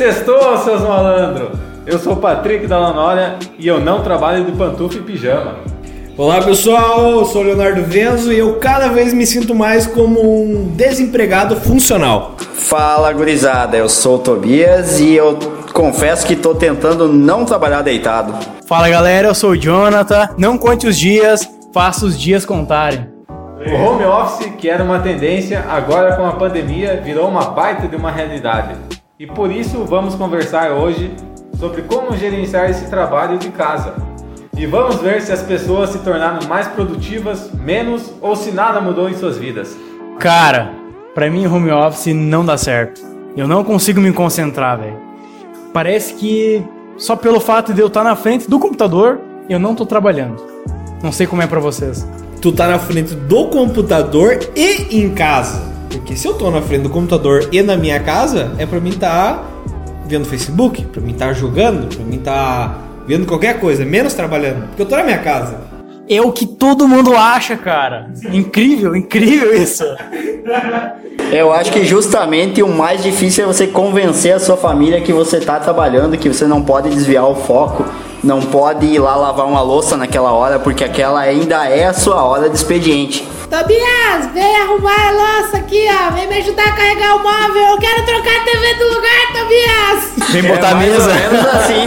Sextou, seus malandros! Eu sou o Patrick da Lanória e eu não trabalho de pantufa e pijama. Olá pessoal, eu sou o Leonardo Venzo e eu cada vez me sinto mais como um desempregado funcional. Fala gurizada, eu sou o Tobias e eu confesso que tô tentando não trabalhar deitado. Fala galera, eu sou o Jonathan. Não conte os dias, faça os dias contarem. O home office, que era uma tendência, agora com a pandemia virou uma baita de uma realidade. E por isso vamos conversar hoje sobre como gerenciar esse trabalho de casa. E vamos ver se as pessoas se tornaram mais produtivas, menos ou se nada mudou em suas vidas. Cara, pra mim home office não dá certo. Eu não consigo me concentrar, velho. Parece que só pelo fato de eu estar na frente do computador, eu não tô trabalhando. Não sei como é pra vocês. Tu tá na frente do computador e em casa. Porque se eu tô na frente do computador e na minha casa, é pra mim tá vendo Facebook, pra mim tá jogando, pra mim tá vendo qualquer coisa, menos trabalhando. Porque eu tô na minha casa. É o que todo mundo acha, cara. Incrível, incrível isso. Eu acho que justamente o mais difícil é você convencer a sua família que você tá trabalhando, que você não pode desviar o foco, não pode ir lá lavar uma louça naquela hora, porque aquela ainda é a sua hora de expediente. Tobias, vem arrumar a louça aqui, ó. Vem me ajudar a carregar o móvel. Eu quero trocar a TV do lugar, Tobias. Vem botar a mais ou mesa. menos assim.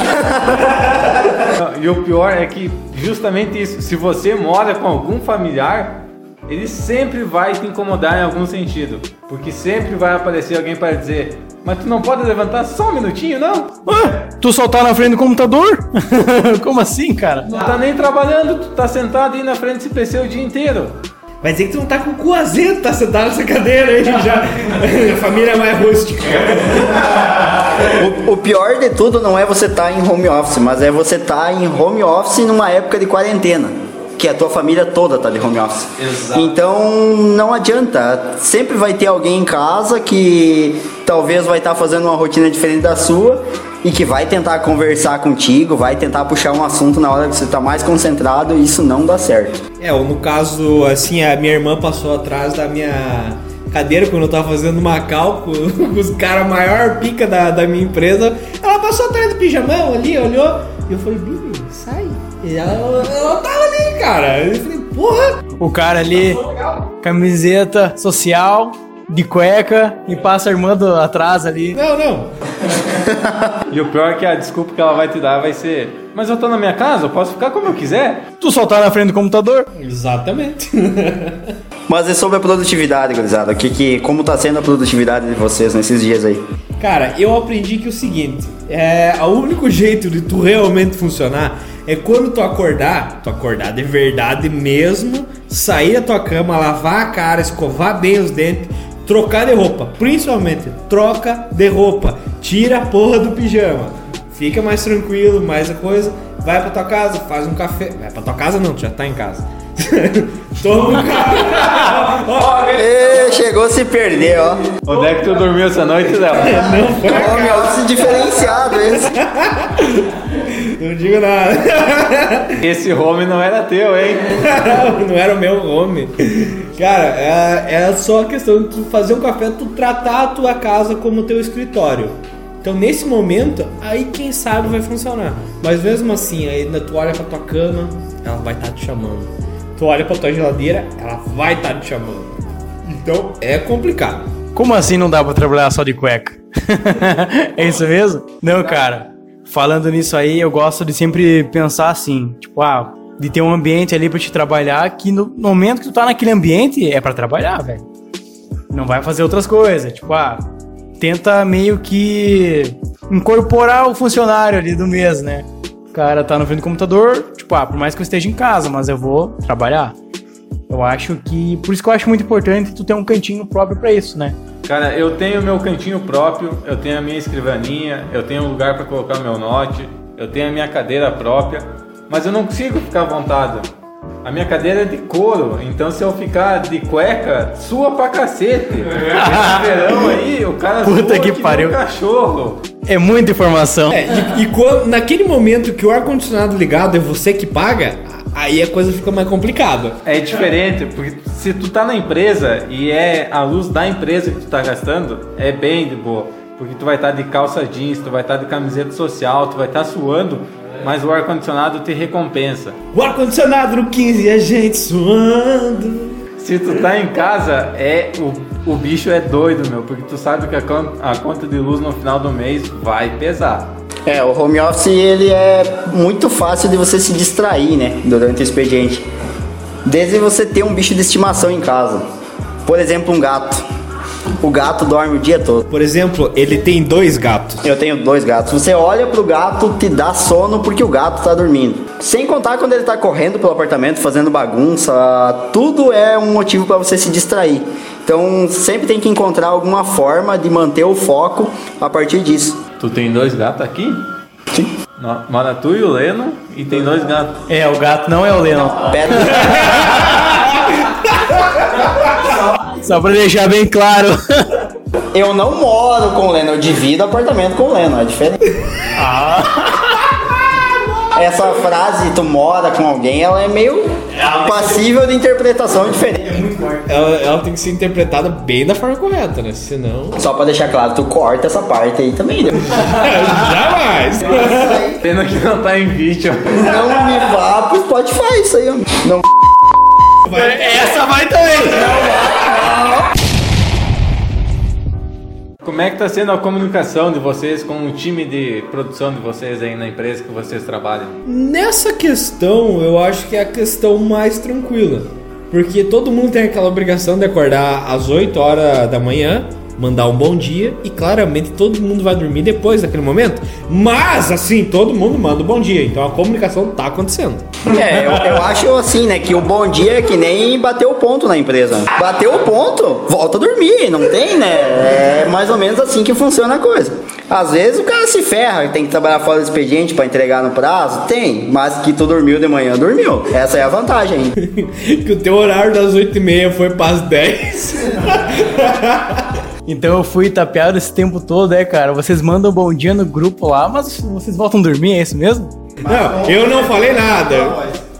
E o pior é que justamente isso, se você mora com algum familiar, ele sempre vai te incomodar em algum sentido. Porque sempre vai aparecer alguém para dizer, mas tu não pode levantar só um minutinho, não? Ué, tu só tá na frente do computador? como assim, cara? Não tá nem trabalhando, tu tá sentado aí na frente desse PC o dia inteiro. Vai dizer que tu não tá com o cu azedo, tá sentado nessa cadeira aí já. a família é mais rústica. O, o pior de tudo não é você estar em home office, mas é você estar em home office numa época de quarentena. Que a tua família toda tá de home office. Exato. Então não adianta. Sempre vai ter alguém em casa que talvez vai estar fazendo uma rotina diferente da sua e que vai tentar conversar contigo, vai tentar puxar um assunto na hora que você tá mais concentrado e isso não dá certo. É, ou no caso, assim, a minha irmã passou atrás da minha cadeira quando eu tava fazendo uma cálculo com os caras maior pica da, da minha empresa. Ela passou atrás do pijamão ali, olhou, e eu falei, Bibi, sai. E ela, ela tava ali, cara. Eu falei, porra! O cara ali, camiseta social, de cueca, e passa a irmã do, atrás ali. Não, não. E o pior é que a desculpa que ela vai te dar vai ser, mas eu tô na minha casa, eu posso ficar como eu quiser. Tu só tá na frente do computador? Exatamente. Mas é sobre a produtividade, gurizada. O que, que, como tá sendo a produtividade de vocês nesses dias aí? Cara, eu aprendi que o seguinte, é, o único jeito de tu realmente funcionar é quando tu acordar, tu acordar de verdade mesmo, sair da tua cama, lavar a cara, escovar bem os dentes, trocar de roupa, principalmente troca de roupa, tira a porra do pijama, fica mais tranquilo, mais a coisa, vai pra tua casa, faz um café, vai pra tua casa não, tu já tá em casa. Toma um café. Chegou a se perder, ó. Onde é que tu dormiu essa noite, Léo? Home office diferenciado esse. Não digo nada. Esse home não era teu, hein? não era o meu home. Cara, é, é só a questão de tu fazer um café, tu tratar a tua casa como teu escritório. Então, nesse momento, aí quem sabe vai funcionar. Mas mesmo assim, aí tu olha pra tua cama, ela vai estar te chamando. Tu olha pra tua geladeira, ela vai estar te chamando. Então, é complicado. Como assim não dá pra trabalhar só de cueca? é isso mesmo? Não, cara. Falando nisso aí, eu gosto de sempre pensar assim, tipo, ah, de ter um ambiente ali pra te trabalhar que no momento que tu tá naquele ambiente é pra trabalhar, velho. Não vai fazer outras coisas, tipo, ah, tenta meio que incorporar o funcionário ali do mês, né? O cara tá no frente do computador, tipo, ah, por mais que eu esteja em casa, mas eu vou trabalhar. Eu acho que. Por isso que eu acho muito importante tu ter um cantinho próprio pra isso, né? Cara, eu tenho meu cantinho próprio, eu tenho a minha escrivaninha, eu tenho um lugar para colocar meu note, eu tenho a minha cadeira própria, mas eu não consigo ficar à vontade. A minha cadeira é de couro, então se eu ficar de cueca, sua pra cacete. Esse verão aí, o cara Puta que pariu. um cachorro. É muita informação. É, e, e quando- naquele momento que o ar-condicionado ligado é você que paga, aí a coisa fica mais complicada. É diferente, porque se tu tá na empresa e é a luz da empresa que tu tá gastando, é bem de boa. Porque tu vai estar de calça jeans, tu vai estar de camiseta social, tu vai estar suando, mas o ar-condicionado te recompensa. O ar-condicionado no 15 e a gente suando. Se tu tá em casa, é o, o bicho é doido, meu, porque tu sabe que a, a conta de luz no final do mês vai pesar. É, o home office ele é muito fácil de você se distrair, né, durante o expediente. Desde você ter um bicho de estimação em casa. Por exemplo, um gato. O gato dorme o dia todo. Por exemplo, ele tem dois gatos. Eu tenho dois gatos. Você olha pro gato, te dá sono porque o gato tá dormindo. Sem contar quando ele tá correndo pelo apartamento, fazendo bagunça, tudo é um motivo para você se distrair. Então, sempre tem que encontrar alguma forma de manter o foco a partir disso. Tu tem dois gatos aqui? Sim. Mora tu e o Leno e tem dois gatos. É, o gato não é o Lennon. Pedra. Só pra deixar bem claro. Eu não moro com o Leno, eu divido apartamento com o Leno, é diferente. Essa frase, tu mora com alguém, ela é meio passível de interpretação diferente. Ela, ela tem que ser interpretada bem da forma correta, né? Senão. Só pra deixar claro, tu corta essa parte aí também. né? Jamais! Pena que não tá em vídeo. Não me vá pro Spotify isso aí, ó. Não Essa vai também. Como é que tá sendo a comunicação de vocês com o time de produção de vocês aí na empresa que vocês trabalham? Nessa questão, eu acho que é a questão mais tranquila. Porque todo mundo tem aquela obrigação de acordar às 8 horas da manhã, mandar um bom dia e claramente todo mundo vai dormir depois daquele momento. Mas assim, todo mundo manda um bom dia. Então a comunicação tá acontecendo. É, eu, eu acho assim, né, que o bom dia é que nem bater o ponto na empresa. Bateu o ponto, volta a dormir, não tem, né? É mais ou menos assim que funciona a coisa. Às vezes o cara se ferra, tem que trabalhar fora do expediente pra entregar no prazo, tem, mas que tu dormiu de manhã, dormiu. Essa é a vantagem. que o teu horário das 8 e meia foi pras 10. Então eu fui tapeado esse tempo todo, né, cara? Vocês mandam bom dia no grupo lá, mas vocês voltam a dormir, é isso mesmo? Não, eu não falei nada.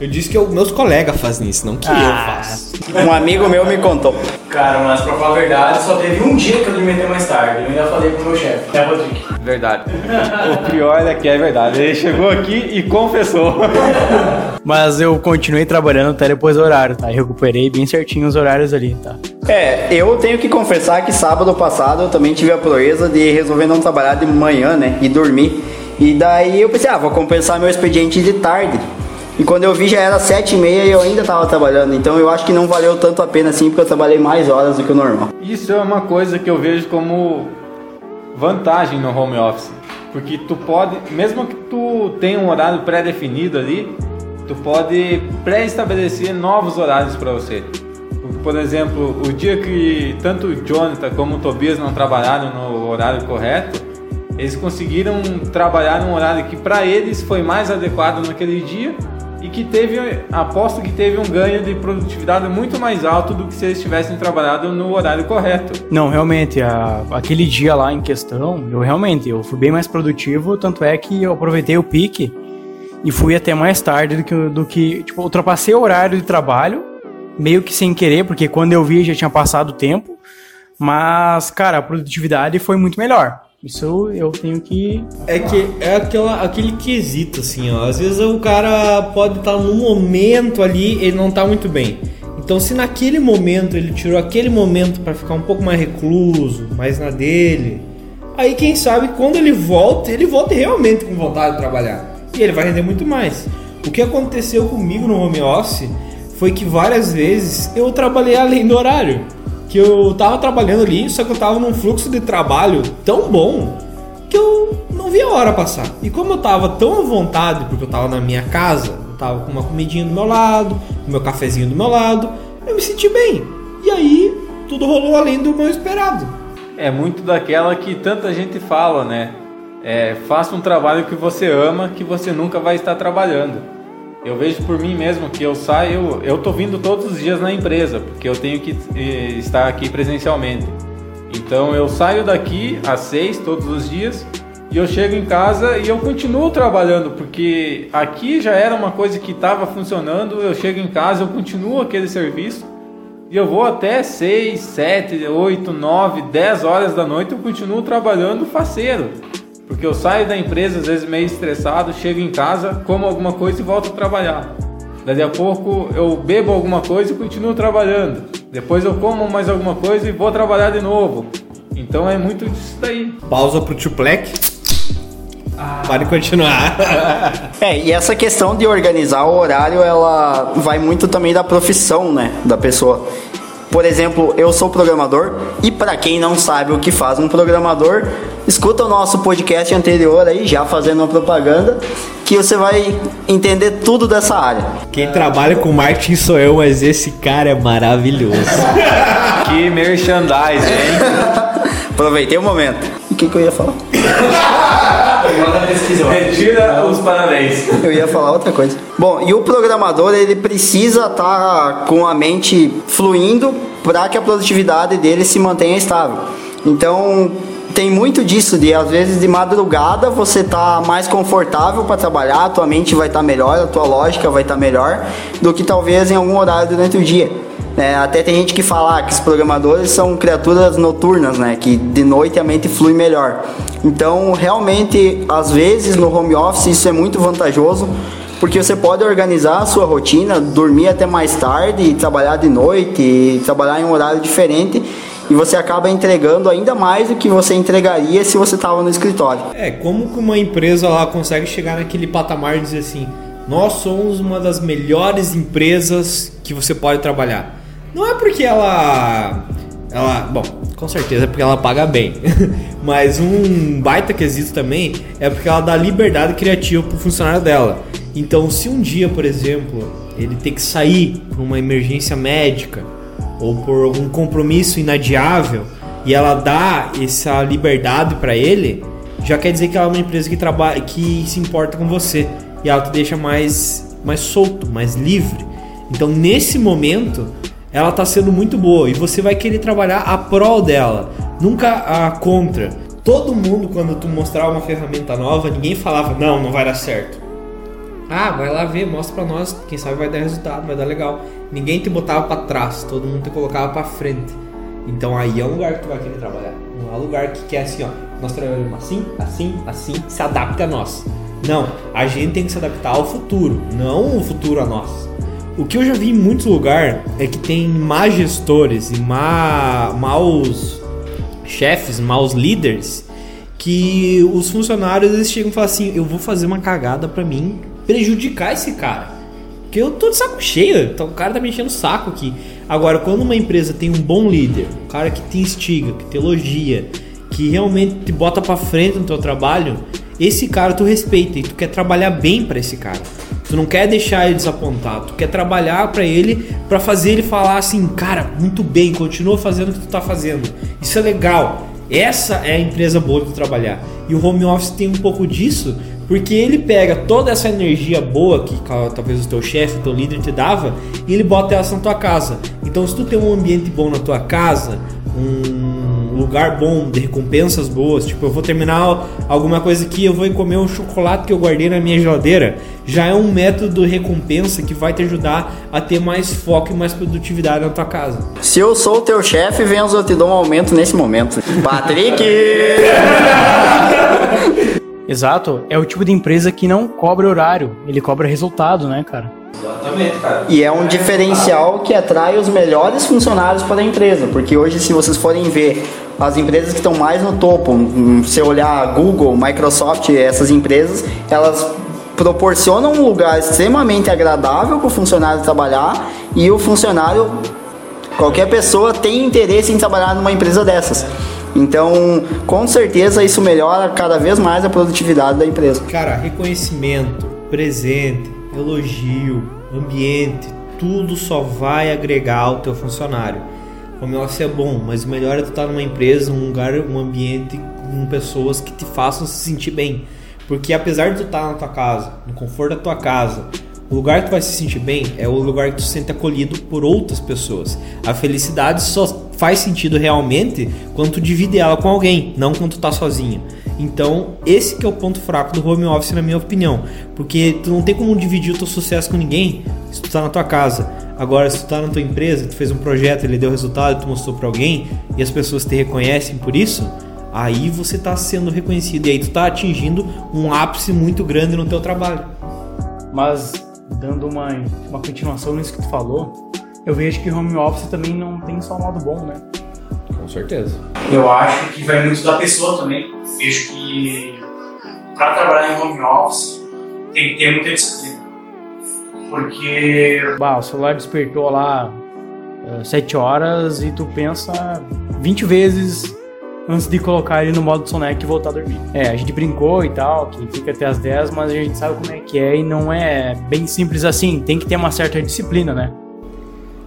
Eu disse que eu- meus colegas fazem isso, não que eu faço. Um amigo meu me contou. Cara, mas pra falar a verdade, só teve um dia que eu dormi até mais tarde. Eu ainda falei pro meu chefe, né, Rodrigo? Verdade. O pior é que é verdade. Ele chegou aqui e confessou. Mas eu continuei trabalhando até depois do horário, tá? Eu recuperei bem certinho os horários ali, tá? É, eu tenho que confessar que sábado passado eu também tive a proeza de resolver não trabalhar de manhã, né? E dormir. E daí eu pensei, ah, vou compensar meu expediente de tarde. E quando eu vi já era sete e meia e eu ainda tava trabalhando. Então eu acho que não valeu tanto a pena assim, porque eu trabalhei mais horas do que o normal. Isso é uma coisa que eu vejo como vantagem no home office. Porque tu pode, mesmo que tu tenha um horário pré-definido ali, tu pode pré-estabelecer novos horários para você. Por exemplo, o dia que tanto o Jonathan como o Tobias não trabalharam no horário correto, eles conseguiram trabalhar num horário que para eles foi mais adequado naquele dia e que teve, aposto que teve um ganho de produtividade muito mais alto do que se eles tivessem trabalhado no horário correto. Não, realmente, a- aquele dia lá em questão, eu realmente, eu fui bem mais produtivo, tanto é que eu aproveitei o pique e fui até mais tarde do que, do que tipo, ultrapassei o horário de trabalho, meio que sem querer, porque quando eu vi já tinha passado o tempo, mas, cara, a produtividade foi muito melhor. Isso eu tenho que É que é aquela, aquele quesito, assim, ó. Às vezes o cara pode estar num momento ali, ele não tá muito bem. Então, se naquele momento ele tirou aquele momento pra ficar um pouco mais recluso, mais na dele, aí quem sabe quando ele volta, ele volta realmente com vontade de trabalhar. E ele vai render muito mais. O que aconteceu comigo no home office foi que várias vezes eu trabalhei além do horário. Que eu tava trabalhando ali, só que eu tava num fluxo de trabalho tão bom que eu não vi a hora passar. E como eu tava tão à vontade, porque eu tava na minha casa, eu tava com uma comidinha do meu lado, com meu cafezinho do meu lado, eu me senti bem. E aí, tudo rolou além do meu esperado. É muito daquela que tanta gente fala, né? É, faça um trabalho que você ama, que você nunca vai estar trabalhando. Eu vejo por mim mesmo que eu saio, eu tô vindo todos os dias na empresa, porque eu tenho que eh, estar aqui presencialmente. Então eu saio daqui às seis todos os dias e eu chego em casa e eu continuo trabalhando, porque aqui já era uma coisa que estava funcionando, eu chego em casa, eu continuo aquele serviço E eu vou até 6, 7, 8, 9, 10 horas da noite eu continuo trabalhando faceiro. Porque eu saio da empresa às vezes meio estressado, chego em casa, como alguma coisa e volto a trabalhar. Daqui a pouco eu bebo alguma coisa e continuo trabalhando. Depois eu como mais alguma coisa e vou trabalhar de novo. Então é muito disso daí. Pausa pro Tuplec. Pode continuar. É, e essa questão de organizar o horário, ela vai muito também da profissão, né, da pessoa. Por exemplo, eu sou programador e para quem não sabe o que faz um programador, escuta o nosso podcast anterior aí, já fazendo uma propaganda, que você vai entender tudo dessa área. Quem trabalha com marketing sou eu, mas esse cara é maravilhoso. Que merchandising, hein? Aproveitei o momento. O que, que eu ia falar? Retira os parabéns. Eu ia falar outra coisa. Bom, e o programador ele precisa estar com a mente fluindo para que a produtividade dele se mantenha estável. Então tem muito disso de às vezes de madrugada você tá mais confortável para trabalhar, a tua mente vai estar melhor, a tua lógica vai estar melhor do que talvez em algum horário durante o dia. É, até tem gente que fala que os programadores são criaturas noturnas, né? Que de noite a mente flui melhor. Então, realmente, às vezes no home office isso é muito vantajoso, porque você pode organizar a sua rotina, dormir até mais tarde, trabalhar de noite, trabalhar em um horário diferente, e você acaba entregando ainda mais do que você entregaria se você estava no escritório. É, como que uma empresa lá consegue chegar naquele patamar e dizer assim: nós somos uma das melhores empresas que você pode trabalhar? Não é porque ela. Ela. Bom, com certeza é porque ela paga bem. Mas um baita quesito também é porque ela dá liberdade criativa pro funcionário dela. Então, se um dia, por exemplo, ele tem que sair por uma emergência médica ou por algum compromisso inadiável e ela dá essa liberdade para ele, já quer dizer que ela é uma empresa que trabalha, que se importa com você e ela te deixa mais mais solto, mais livre. Então, nesse momento, ela tá sendo muito boa e você vai querer trabalhar a prol dela, nunca a contra. Todo mundo, quando tu mostrava uma ferramenta nova, ninguém falava, não, não vai dar certo. Ah, vai lá ver, mostra pra nós, quem sabe vai dar resultado, vai dar legal. Ninguém te botava para trás, todo mundo te colocava para frente. Então aí é um lugar que tu vai querer trabalhar. Não é um lugar que quer assim, ó, nós trabalhamos assim, assim, assim, se adapta a nós. Não, a gente tem que se adaptar ao futuro, não o futuro a nós. O que eu já vi em muitos lugares é que tem má gestores e má, maus chefes, maus líderes, que os funcionários eles chegam e falam assim: eu vou fazer uma cagada pra mim prejudicar esse cara. Porque eu tô de saco cheio, então o cara tá me enchendo o saco aqui. Agora, quando uma empresa tem um bom líder, um cara que te instiga, que te elogia, que realmente te bota pra frente no teu trabalho, esse cara tu respeita e tu quer trabalhar bem para esse cara. Tu não quer deixar ele desapontado, tu quer trabalhar para ele, para fazer ele falar assim, cara, muito bem, continua fazendo o que tu tá fazendo. Isso é legal. Essa é a empresa boa de trabalhar. E o home office tem um pouco disso, porque ele pega toda essa energia boa que talvez o teu chefe, o teu líder te dava, e ele bota ela na tua casa. Então, se tu tem um ambiente bom na tua casa, um lugar bom de recompensas boas, tipo, eu vou terminar alguma coisa aqui, eu vou comer um chocolate que eu guardei na minha geladeira, já é um método de recompensa que vai te ajudar a ter mais foco e mais produtividade na tua casa. Se eu sou o teu chefe, vem eu te dou um aumento nesse momento. Patrick! Exato, é o tipo de empresa que não cobra horário, ele cobra resultado, né, cara? Exatamente, cara. E é um diferencial que atrai os melhores funcionários para a empresa, porque hoje, se vocês forem ver as empresas que estão mais no topo, hum, se olhar Google, Microsoft, essas empresas, elas proporcionam um lugar extremamente agradável para o funcionário trabalhar e o funcionário, qualquer pessoa, tem interesse em trabalhar numa empresa dessas. Então, com certeza, isso melhora cada vez mais a produtividade da empresa. Cara, reconhecimento, presente, elogio, ambiente, tudo só vai agregar ao teu funcionário. O office é bom, mas o melhor é tu estar numa empresa, um lugar, um ambiente com pessoas que te façam se sentir bem. Porque apesar de tu estar na tua casa, no conforto da tua casa, o lugar que tu vai se sentir bem é o lugar que tu se sente acolhido por outras pessoas. A felicidade só faz sentido realmente quando tu divide ela com alguém, não quando tu tá sozinho. Então, esse que é o ponto fraco do home office, na minha opinião. Porque tu não tem como dividir o teu sucesso com ninguém se tu tá na tua casa. Agora, se tu tá na tua empresa, tu fez um projeto, ele deu resultado, tu mostrou para alguém e as pessoas te reconhecem por isso, aí você tá sendo reconhecido e aí tu tá atingindo um ápice muito grande no teu trabalho. Mas, dando uma, uma continuação nisso que tu falou, eu vejo que home office também não tem só um lado bom, né? Com certeza. Eu acho que vai muito da pessoa também. Vejo que para trabalhar em home office tem que ter muita disciplina. Porque Bah, o celular despertou lá eh, 7 horas e tu pensa 20 vezes antes de colocar ele no modo soneca e voltar a dormir. É, a gente brincou e tal, que fica até as 10, mas a gente sabe como é que é e não é bem simples assim. Tem que ter uma certa disciplina, né?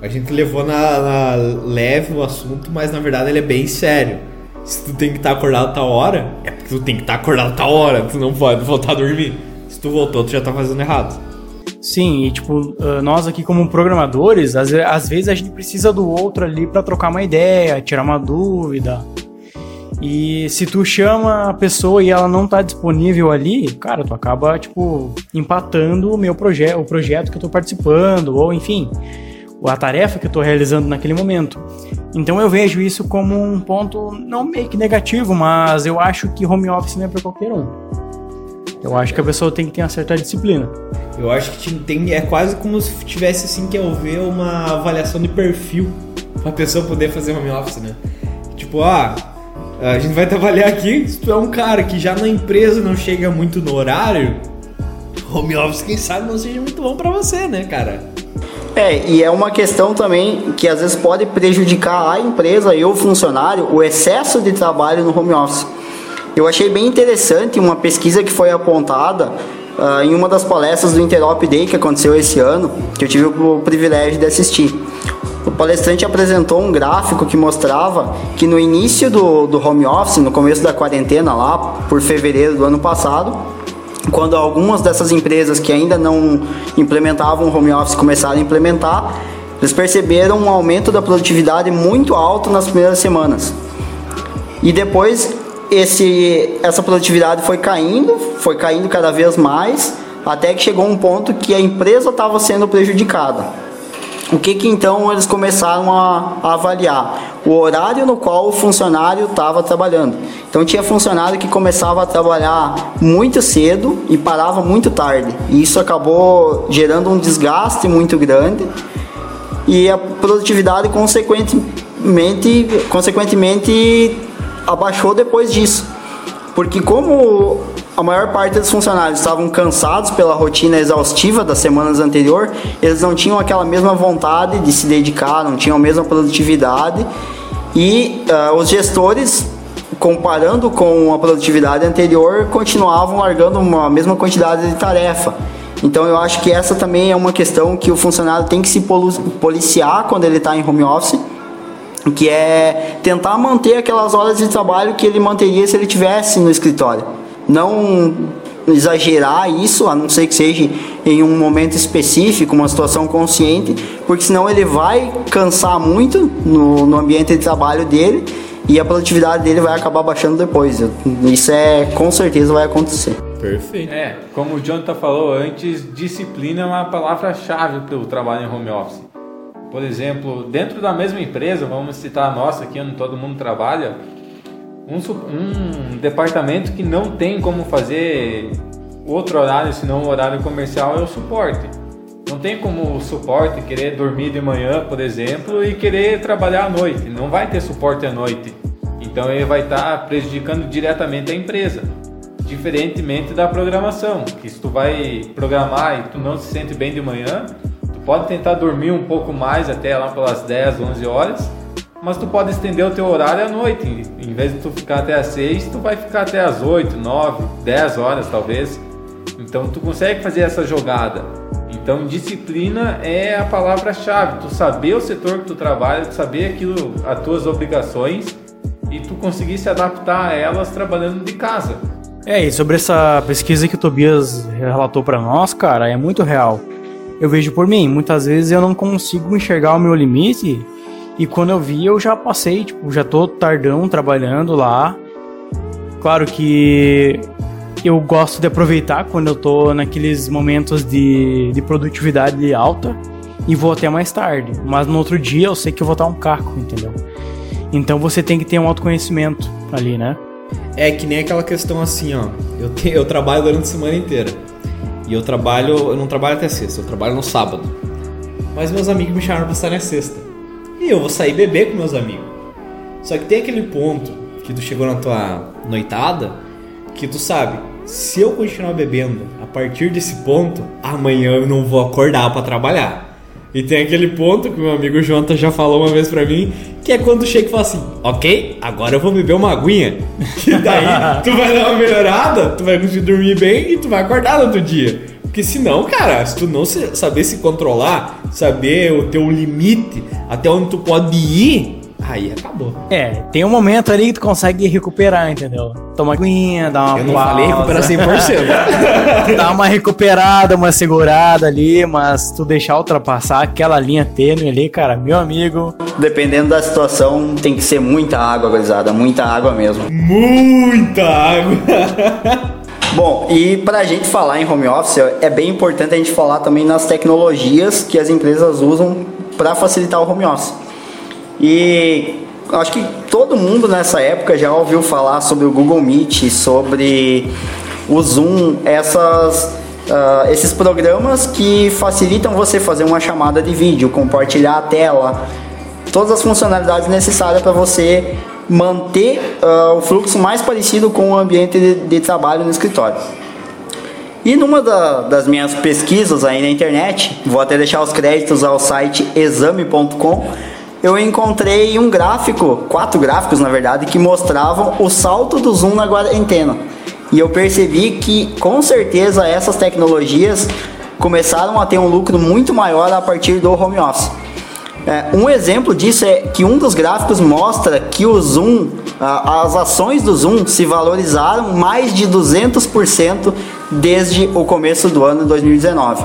A gente levou na, na leve o assunto, mas na verdade ele é bem sério. Se tu tem que estar acordado a tal hora, é porque tu tem que estar acordado a tal hora, tu não pode voltar a dormir. Se tu voltou, tu já tá fazendo errado. Sim, e tipo, ah, nós aqui como programadores, às, às vezes a gente precisa do outro ali pra trocar uma ideia, tirar uma dúvida. E se tu chama a pessoa e ela não tá disponível ali, cara, tu acaba, tipo, empatando o meu projeto, o projeto que eu tô participando, ou enfim, a tarefa que eu tô realizando naquele momento. Então eu vejo isso como um ponto não meio que negativo, mas eu acho que home office não é pra qualquer um. Eu acho que a pessoa tem que ter uma certa disciplina. Eu acho que tem- é quase como se tivesse assim que ver uma avaliação de perfil pra pessoa poder fazer home office, né? Tipo, ah, a gente vai trabalhar aqui, se tu é um cara que já na empresa não chega muito no horário, home office quem sabe não seja muito bom pra você, né, cara? É, e é uma questão também que às vezes pode prejudicar a empresa e o funcionário o excesso de trabalho no home office. Eu achei bem interessante uma pesquisa que foi apontada ah, em uma das palestras do Interop Day que aconteceu esse ano, que eu tive o privilégio de assistir. O palestrante apresentou um gráfico que mostrava que no início do, do home office, no começo da quarentena lá, por fevereiro do ano passado, quando algumas dessas empresas que ainda não implementavam home office começaram a implementar, eles perceberam um aumento da produtividade muito alto nas primeiras semanas. E depois esse, essa produtividade foi caindo, foi caindo cada vez mais, até que chegou um ponto que a empresa estava sendo prejudicada. O que que então eles começaram a, a avaliar? O horário no qual o funcionário estava trabalhando. Então tinha funcionário que começava a trabalhar muito cedo e parava muito tarde. E isso acabou gerando um desgaste muito grande e a produtividade consequentemente, consequentemente abaixou depois disso. Porque como a maior parte dos funcionários estavam cansados pela rotina exaustiva das semanas anteriores, eles não tinham aquela mesma vontade de se dedicar, não tinham a mesma produtividade e ah, os gestores comparando com a produtividade anterior continuavam largando uma mesma quantidade de tarefa. Então eu acho que essa também é uma questão que o funcionário tem que se policiar quando ele está em home office que é tentar manter aquelas horas de trabalho que ele manteria se ele tivesse no escritório. Não exagerar isso, a não ser que seja em um momento específico, uma situação consciente, porque senão ele vai cansar muito no, no ambiente de trabalho dele e a produtividade dele vai acabar baixando depois. Isso é com certeza vai acontecer. Perfeito. É, como o Jonathan falou antes, disciplina é uma palavra-chave para o trabalho em home office. Por exemplo, dentro da mesma empresa, vamos citar a nossa aqui, onde todo mundo trabalha, um, um departamento que não tem como fazer outro horário senão o horário comercial é o suporte. Não tem como o suporte querer dormir de manhã, por exemplo, e querer trabalhar à noite. Não vai ter suporte à noite. Então ele vai estar prejudicando diretamente a empresa. Diferentemente da programação, que se tu vai programar e tu não se sente bem de manhã, tu pode tentar dormir um pouco mais até lá pelas 10, 11 horas, mas tu pode estender o teu horário à noite. Em vez de tu ficar até às 6, tu vai ficar até às 8, 9, 10 horas talvez. Então tu consegue fazer essa jogada. Então disciplina é a palavra-chave. Tu saber o setor que tu trabalha, tu saber aquilo, as tuas obrigações e tu conseguir se adaptar a elas trabalhando de casa. É, e sobre essa pesquisa que o Tobias relatou pra nós, cara, é muito real. Eu vejo por mim, muitas vezes eu não consigo enxergar o meu limite e quando eu vi eu já passei, tipo, já tô tardão trabalhando lá. Claro que eu gosto de aproveitar quando eu tô naqueles momentos de, de produtividade alta e vou até mais tarde. Mas no outro dia eu sei que eu vou estar um caco, entendeu? Então você tem que ter um autoconhecimento ali, né? É que nem aquela questão assim, ó. Eu, te- eu trabalho durante a semana inteira. E eu trabalho. Eu não trabalho até sexta, eu trabalho no sábado. Mas meus amigos me chamaram pra estar na sexta. E eu vou sair beber com meus amigos. Só que tem aquele ponto que tu chegou na tua noitada que tu sabe, se eu continuar bebendo a partir desse ponto, amanhã eu não vou acordar pra trabalhar. E tem aquele ponto que meu amigo Jonathan já falou uma vez pra mim, que é quando chega e fala assim, ok, agora eu vou beber uma aguinha. Que daí tu vai dar uma melhorada, tu vai conseguir dormir bem e tu vai acordar no outro dia. Porque senão, cara, se tu não saber se controlar, saber o teu limite, até onde tu pode ir, aí acabou. É, tem um momento ali que tu consegue recuperar, entendeu? Toma aguinha, dá uma Eu não pausa, falei recuperar 100%. dá uma recuperada, uma segurada ali, mas tu deixar ultrapassar aquela linha tênue ali, cara, meu amigo, Dependendo da situação, tem que ser muita água, gurizada. Muita água mesmo. Muita água. Bom, e pra gente falar em home office, é bem importante a gente falar também nas tecnologias que as empresas usam para facilitar o home office. E acho que todo mundo nessa época já ouviu falar sobre o Google Meet, sobre o Zoom, essas, ah, esses programas que facilitam você fazer uma chamada de vídeo, compartilhar a tela, todas as funcionalidades necessárias para você manter ah, o fluxo mais parecido com o ambiente de, de trabalho no escritório. E numa da- das minhas pesquisas aí na internet, vou até deixar os créditos ao site exame.com, eu encontrei um gráfico, quatro gráficos na verdade, que mostravam o salto do Zoom na quarentena. E eu percebi que com certeza essas tecnologias começaram a ter um lucro muito maior a partir do home office. É, um exemplo disso é que um dos gráficos mostra que o Zoom, as ações do Zoom se valorizaram mais de 200% desde o começo do ano de 2019.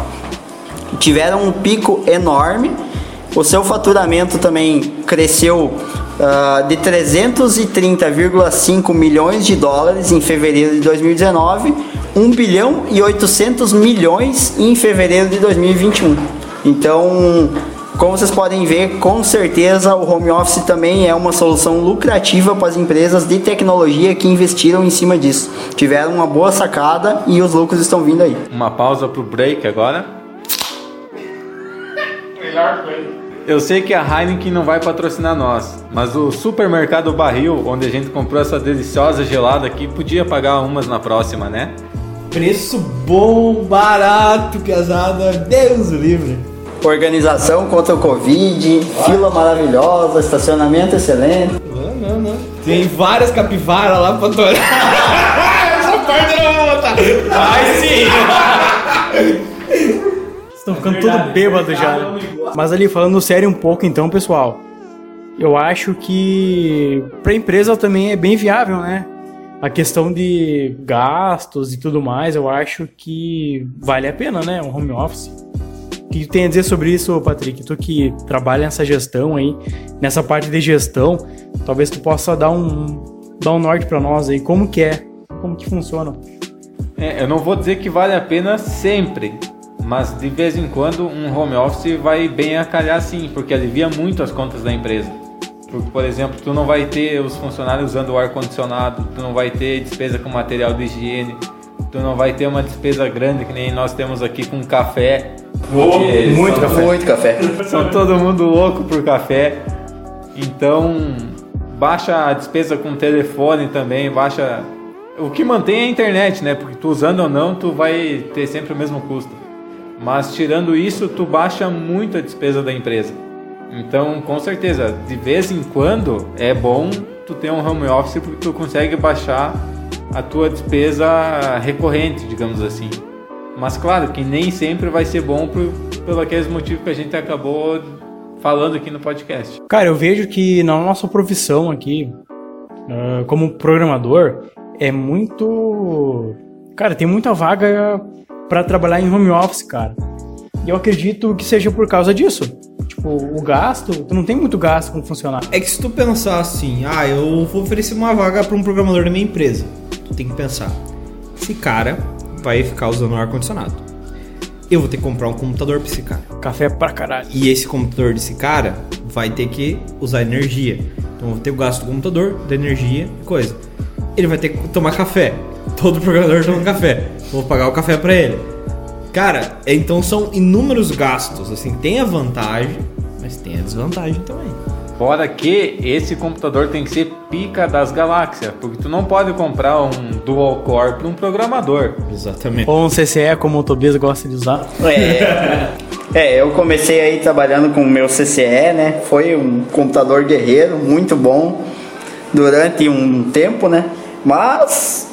Tiveram um pico enorme, o seu faturamento também cresceu ah, de 330,5 milhões de dólares em fevereiro de 2019, 1 bilhão e 800 milhões em fevereiro de 2021. Então, como vocês podem ver, com certeza o home office também é uma solução lucrativa para as empresas de tecnologia que investiram em cima disso. Tiveram uma boa sacada e os lucros estão vindo aí. Uma pausa pro break agora. Eu sei que a Heineken não vai patrocinar nós, mas o supermercado Barril, onde a gente comprou essa deliciosa gelada aqui, podia pagar umas na próxima, né? Preço bom, barato, casada, Deus o livre. Organização contra o Covid, fila maravilhosa, estacionamento excelente. Não, não, não. Tem várias capivaras lá pra tu Essa parte eu não vou botar. Ai, sim. estão ficando tudo bêbado já. Mas ali, falando sério um pouco então, pessoal, eu acho que pra empresa também é bem viável, né? A questão de gastos e tudo mais, eu acho que vale a pena, né? Um home office. O que tu tem a dizer sobre isso, Patrick? Tu que trabalha nessa gestão aí, nessa parte de gestão, talvez tu possa dar um, dar um norte pra nós aí. Como que é? Como que funciona? É, eu não vou dizer que vale a pena sempre, mas de vez em quando um home office vai bem a calhar sim, porque alivia muito as contas da empresa. Porque, por exemplo, tu não vai ter os funcionários usando o ar-condicionado, tu não vai ter despesa com material de higiene, tu não vai ter uma despesa grande que nem nós temos aqui com café. porque muito são- café. Muito café. São todo mundo louco por café. Então, baixa a despesa com telefone também, baixa. O que mantém é a internet, né? Porque tu usando ou não, tu vai ter sempre o mesmo custo. Mas tirando isso, tu baixa muito a despesa da empresa. Então, com certeza, de vez em quando é bom tu ter um home office porque tu consegue baixar a tua despesa recorrente, digamos assim. Mas claro que nem sempre vai ser bom por, pelo aqueles motivos que a gente acabou falando aqui no podcast. Cara, eu vejo que na nossa profissão aqui, ah, como programador, é muito. Cara, tem muita vaga pra trabalhar em home office, cara. E eu acredito que seja por causa disso. Tipo, o gasto, tu não tem muito gasto com funcionário. É que se tu pensar assim, ah, eu vou oferecer uma vaga pra um programador da minha empresa. Tu tem que pensar, esse cara vai ficar usando o ar-condicionado. eu vou ter que comprar um computador pra esse cara. Café pra caralho. E esse computador desse cara vai ter que usar energia. Então eu vou ter o gasto do computador, da energia e coisa. Ele vai ter que tomar café. Todo programador toma café. Vou pagar o café pra ele. Cara, então são inúmeros gastos. Assim, tem a vantagem, mas tem a desvantagem também. Fora que esse computador tem que ser pica das galáxias, porque tu não pode comprar um dual core para um programador. Exatamente. Ou um CCE, como o Tobias gosta de usar. É, é, eu comecei aí trabalhando com o meu CCE, né? Foi um computador guerreiro, muito bom durante um tempo, né? Mas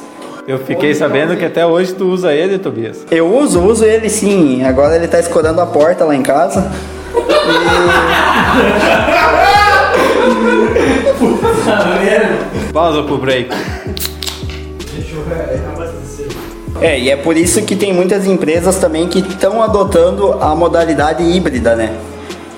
Eu fiquei sabendo que até hoje tu usa ele, Tobias. eu uso, uso ele sim. Agora ele tá escorando a porta lá em casa. Pausa pro break. É, e é por isso que tem muitas empresas também que estão adotando a modalidade híbrida, né?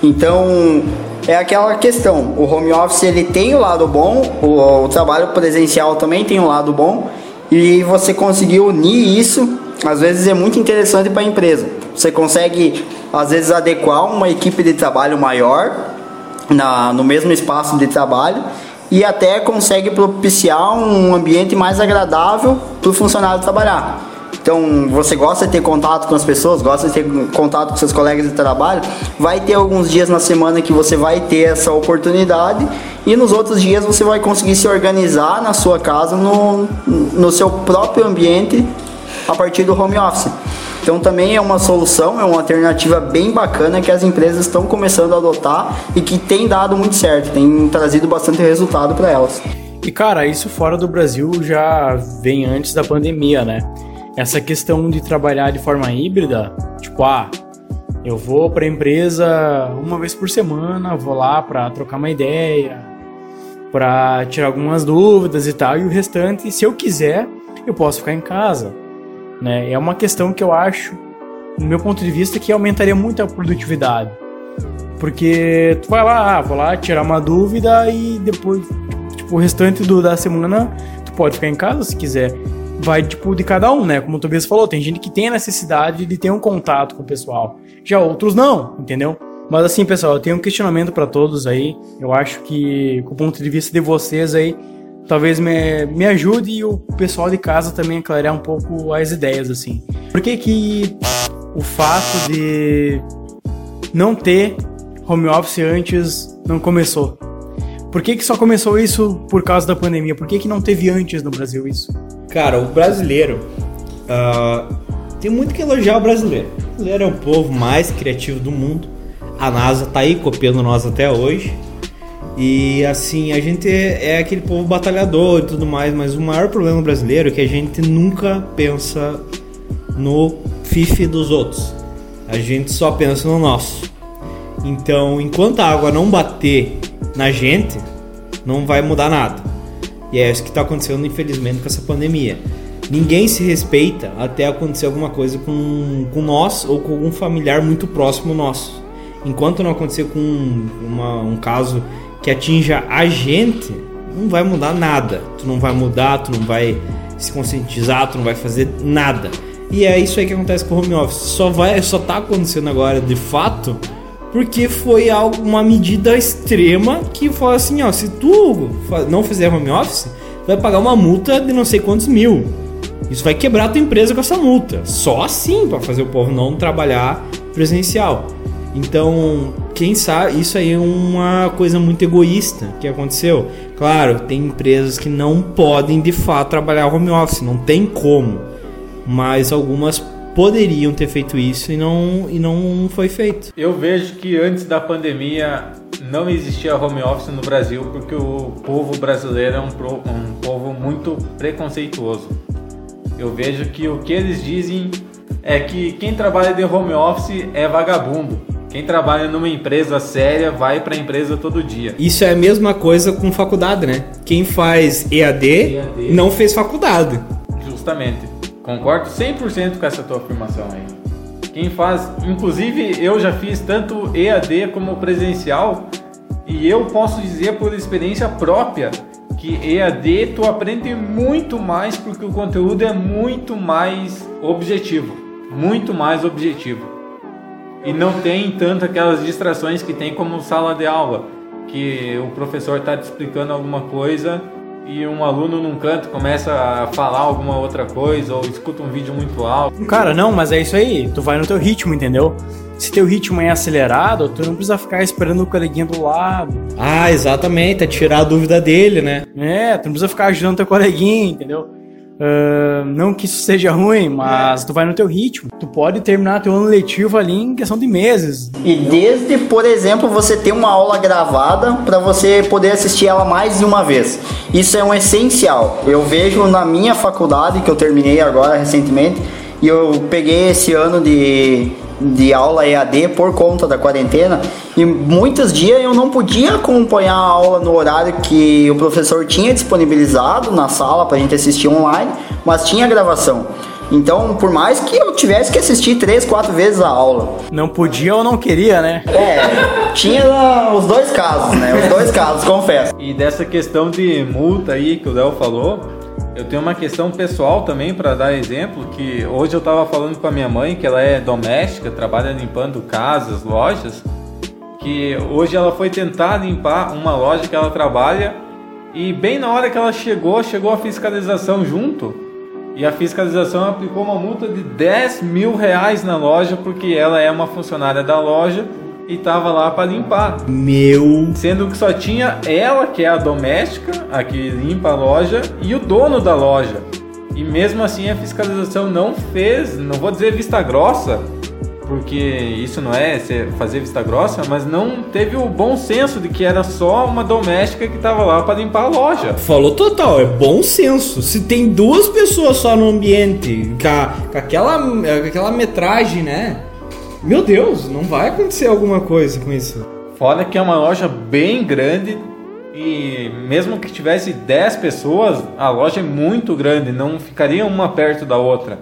Então, é aquela questão, o home office ele tem o lado bom, o, o trabalho presencial também tem um lado bom, e você conseguir unir isso, às vezes é muito interessante para a empresa. Você consegue, às vezes, adequar uma equipe de trabalho maior na, no mesmo espaço de trabalho e até consegue propiciar um ambiente mais agradável para o funcionário trabalhar. Então, você gosta de ter contato com as pessoas, gosta de ter contato com seus colegas de trabalho, vai ter alguns dias na semana que você vai ter essa oportunidade e nos outros dias você vai conseguir se organizar na sua casa, no, no seu próprio ambiente, a partir do home office. Então também é uma solução, é uma alternativa bem bacana que as empresas estão começando a adotar e que tem dado muito certo, tem trazido bastante resultado para elas. E cara, isso fora do Brasil já vem antes da pandemia, né? Essa questão de trabalhar de forma híbrida, tipo, ah, eu vou pra empresa uma vez por semana, vou lá pra trocar uma ideia, pra tirar algumas dúvidas e tal, e o restante, se eu quiser, eu posso ficar em casa, né? É uma questão que eu acho, no meu ponto de vista, que aumentaria muito a produtividade. Porque tu vai lá, ah, vou lá tirar uma dúvida e depois, tipo, o restante do, da semana tu pode ficar em casa se quiser. Vai, tipo, de cada um, né? Como o Tobias falou, tem gente que tem a necessidade de ter um contato com o pessoal. Já outros não, entendeu? Mas assim, pessoal, eu tenho um questionamento para todos aí. Eu acho que, com o ponto de vista de vocês aí, talvez me, me ajude e o pessoal de casa também a clarear um pouco as ideias, assim. Por que que o fato de não ter home office antes não começou? Por que que só começou isso por causa da pandemia? Por que que não teve antes no Brasil isso? Cara, o brasileiro. ah, tem muito que elogiar o brasileiro. O brasileiro é o povo mais criativo do mundo. A NASA tá aí copiando nós até hoje. E assim, a gente é aquele povo batalhador e tudo mais, mas o maior problema brasileiro é que a gente nunca pensa no fife dos outros. A gente só pensa no nosso. Então, enquanto a água não bater na gente, não vai mudar nada. E é isso que está acontecendo, infelizmente, com essa pandemia. Ninguém se respeita até acontecer alguma coisa com, com nós ou com algum familiar muito próximo nosso. Enquanto não acontecer com uma- um caso que atinja a gente, não vai mudar nada. Tu não vai mudar, tu não vai se conscientizar, tu não vai fazer nada. E é isso aí que acontece com o home office. Só vai, só tá acontecendo agora de fato porque foi uma medida extrema que fala assim, ó, se tu não fizer home office, vai pagar uma multa de não sei quantos mil. Isso vai quebrar a tua empresa com essa multa. Só assim para fazer o povo não trabalhar presencial. Então, quem sabe, isso aí é uma coisa muito egoísta que aconteceu. Claro, tem empresas que não podem de fato trabalhar home office, não tem como. Mas algumas poderiam ter feito isso e não, e não foi feito. Eu vejo que antes da pandemia não existia home office no Brasil porque o povo brasileiro é um, um povo muito preconceituoso. Eu vejo que o que eles dizem é que quem trabalha de home office é vagabundo. Quem trabalha numa empresa séria vai pra empresa todo dia. Isso é a mesma coisa com faculdade, né? Quem faz EAD, EAD. não fez faculdade. Justamente. Concordo 100% com essa tua afirmação aí. Quem faz, inclusive eu já fiz tanto EAD como presencial e eu posso dizer por experiência própria que EAD tu aprende muito mais porque o conteúdo é muito mais objetivo, muito mais objetivo. E não tem tanto aquelas distrações que tem como sala de aula, que o professor está te explicando alguma coisa e um aluno num canto começa a falar alguma outra coisa ou escuta um vídeo muito alto. Cara, não, mas é isso aí. Tu vai no teu ritmo, entendeu? Se teu ritmo é acelerado, tu não precisa ficar esperando o coleguinha do lado. Ah, exatamente, é tirar a dúvida dele, né? É, tu não precisa ficar ajudando teu coleguinha, entendeu? Uh, não que isso seja ruim, mas tu vai no teu ritmo. Tu pode terminar teu ano letivo ali em questão de meses. E desde, por exemplo, você ter uma aula gravada para você poder assistir ela mais de uma vez. Isso é um essencial. Eu vejo na minha faculdade, que eu terminei agora recentemente, e eu peguei esse ano de de aula EAD por conta da quarentena e muitos dias eu não podia acompanhar a aula no horário que o professor tinha disponibilizado na sala para a gente assistir online, mas tinha gravação. Então, por mais que eu tivesse que assistir três, quatro vezes a aula. Não podia ou não queria, né? É, tinha os dois casos, né? Os dois casos, confesso. E dessa questão de multa aí que o Léo falou, eu tenho uma questão pessoal também para dar exemplo, que hoje eu estava falando com a minha mãe, que ela é doméstica, trabalha limpando casas, lojas, que hoje ela foi tentar limpar uma loja que ela trabalha e bem na hora que ela chegou, chegou a fiscalização junto e a fiscalização aplicou uma multa de 10 mil reais na loja porque ela é uma funcionária da loja e tava lá para limpar. Meu. Sendo que só tinha ela, que é a doméstica, a que limpa a loja, e o dono da loja. E mesmo assim a fiscalização não fez, não vou dizer vista grossa, porque isso não é fazer vista grossa, mas não teve o bom senso de que era só uma doméstica que estava lá para limpar a loja. Falou total, é bom senso. Se tem duas pessoas só no ambiente, com, aquela, com aquela metragem, né? Meu Deus, não vai acontecer alguma coisa com isso. Fora que é uma loja bem grande e mesmo que tivesse 10 pessoas, a loja é muito grande, não ficaria uma perto da outra.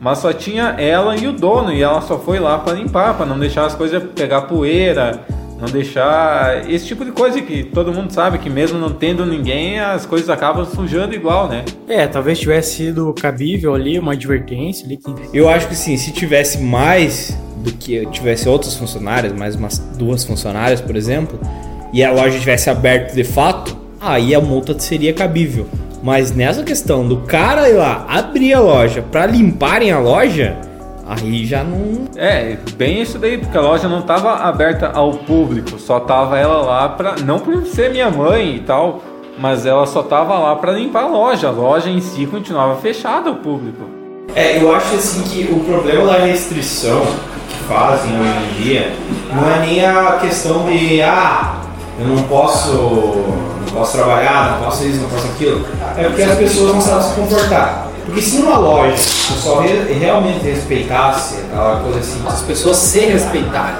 Mas só tinha ela e o dono e ela só foi lá para limpar, para não deixar as coisas pegar poeira, não deixar esse tipo de coisa que todo mundo sabe que mesmo não tendo ninguém, as coisas acabam sujando igual, né? É, talvez tivesse sido cabível ali uma advertência ali. Que... Eu acho que sim, se tivesse mais do que tivesse outros funcionários, mais umas duas funcionárias, por exemplo, e a loja tivesse aberto de fato, aí a multa seria cabível. Mas nessa questão do cara ir lá abrir a loja para limparem a loja, aí já não. É, bem isso daí, porque a loja não estava aberta ao público, só tava ela lá para não por ser minha mãe e tal, mas ela só tava lá para limpar a loja. A loja em si continuava fechada ao público. É, eu acho assim que o problema da restrição fazem hoje em dia não é nem a questão de ah, eu não posso, não posso trabalhar, não posso isso, não posso aquilo. É porque as pessoas não sabem se comportar. Porque se numa loja o pessoal realmente respeitasse aquela coisa assim, as pessoas se respeitarem,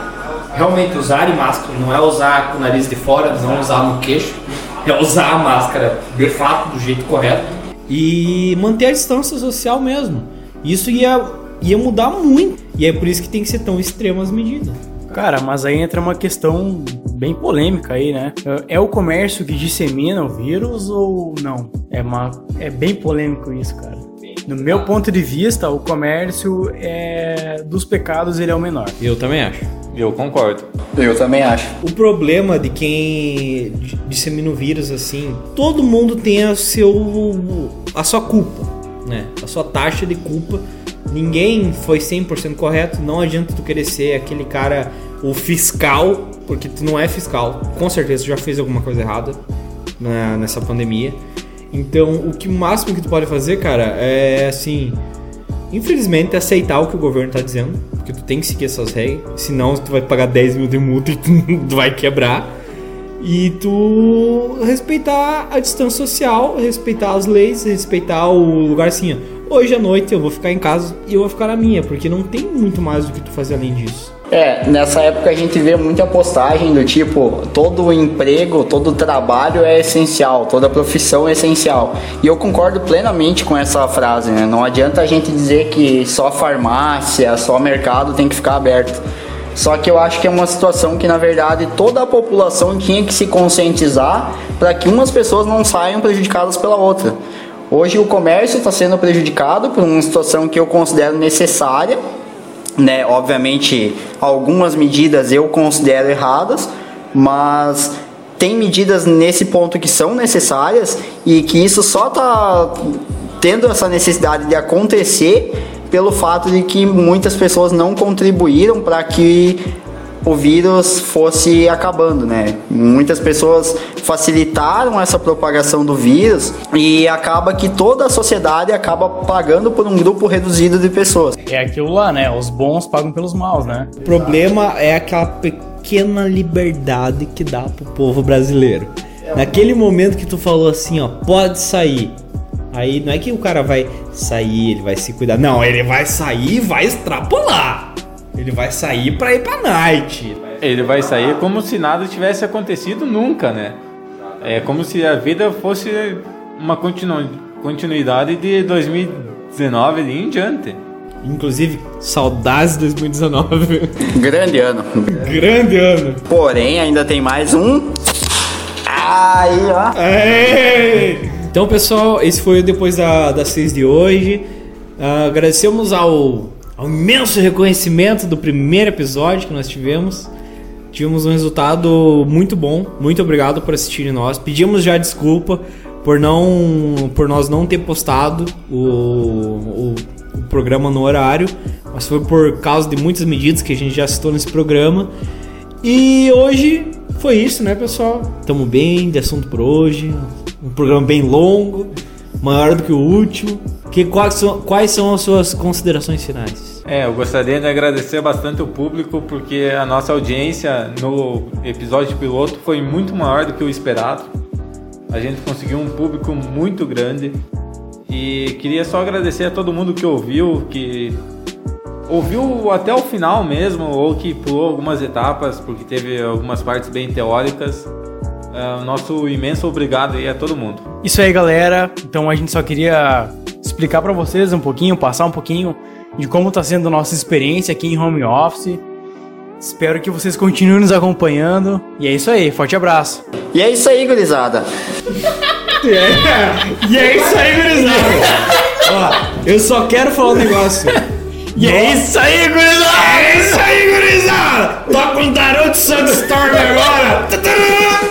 realmente usarem máscara, não é usar com o nariz de fora, não usar no queixo, é usar a máscara de fato do jeito correto e manter a distância social mesmo. Isso ia, ia mudar muito. E é por isso que tem que ser tão extremas medidas. Cara, mas aí entra uma questão bem polêmica aí, né? É o comércio que dissemina o vírus ou não? É, uma, é bem polêmico isso, cara. No meu ponto de vista, o comércio é dos pecados ele é o menor. Eu também acho. Eu concordo. Eu também acho. O problema de quem dissemina o vírus assim, todo mundo tem a seu a sua culpa, né? A sua taxa de culpa Ninguém foi 100% correto. Não adianta tu querer ser aquele cara, o fiscal, porque tu não é fiscal. Com certeza tu já fez alguma coisa errada né, nessa pandemia. Então, o que máximo que tu pode fazer, cara, é assim. Infelizmente, aceitar o que o governo tá dizendo. Porque tu tem que seguir essas regras. Senão, tu vai pagar 10 mil de multa e tu vai quebrar. E tu respeitar a distância social, respeitar as leis, respeitar o lugar assim, ó hoje à noite eu vou ficar em casa e eu vou ficar na minha, porque não tem muito mais do que tu fazer além disso. É, nessa época a gente vê muita postagem do tipo, todo emprego, todo trabalho é essencial, toda profissão é essencial. E eu concordo plenamente com essa frase, né? Não adianta a gente dizer que só farmácia, só mercado tem que ficar aberto. Só que eu acho que é uma situação que na verdade toda a população tinha que se conscientizar para que umas pessoas não saiam prejudicadas pela outra. Hoje o comércio está sendo prejudicado por uma situação que eu considero necessária, né? Obviamente, algumas medidas eu considero erradas, mas tem medidas nesse ponto que são necessárias e que isso só está tendo essa necessidade de acontecer pelo fato de que muitas pessoas não contribuíram para que o vírus fosse acabando, né? Muitas pessoas facilitaram essa propagação do vírus e acaba que toda a sociedade acaba pagando por um grupo reduzido de pessoas. É aquilo lá, né? Os bons pagam pelos maus, né? O problema é aquela pequena liberdade que dá pro povo brasileiro. Naquele momento que tu falou assim, ó, pode sair. Aí não é que o cara vai sair, ele vai se cuidar. Não, ele vai sair e vai extrapolar. Ele vai sair pra ir pra night. Ele vai sair como se nada tivesse acontecido nunca, né? É como se a vida fosse uma continu- continuidade de 2019 e em diante. Inclusive, saudades de 2019. Grande ano. Grande ano. Porém, ainda tem mais um. Aí, ó. Ei! Então, pessoal, esse foi o depois da, das seis de hoje. Ah, agradecemos ao, ao imenso reconhecimento do primeiro episódio que nós tivemos. Tivemos um resultado muito bom. Muito obrigado por assistirem nós. Pedimos já desculpa por não por nós não ter postado o, o, o programa no horário, mas foi por causa de muitas medidas que a gente já citou nesse programa. E hoje foi isso, né, pessoal? Tamo bem de assunto por hoje. Um programa bem longo, maior do que o último. Que, quais, são, quais são as suas considerações finais? É, eu gostaria de agradecer bastante o público porque a nossa audiência no episódio piloto foi muito maior do que o esperado. A gente conseguiu um público muito grande e queria só agradecer a todo mundo que ouviu, que ouviu até o final mesmo ou que pulou algumas etapas porque teve algumas partes bem teóricas. É, nosso imenso obrigado aí a todo mundo. Isso aí, galera. Então a gente só queria explicar pra vocês um pouquinho, passar um pouquinho de como tá sendo a nossa experiência aqui em home office. Espero que vocês continuem nos acompanhando. E é isso aí, forte abraço. E é isso aí, gurizada. E é isso aí, gurizada! Ó, eu só quero falar um negócio. E é isso aí, gurizada! É isso aí, gurizada! Toca um Naruto Sunstorm agora!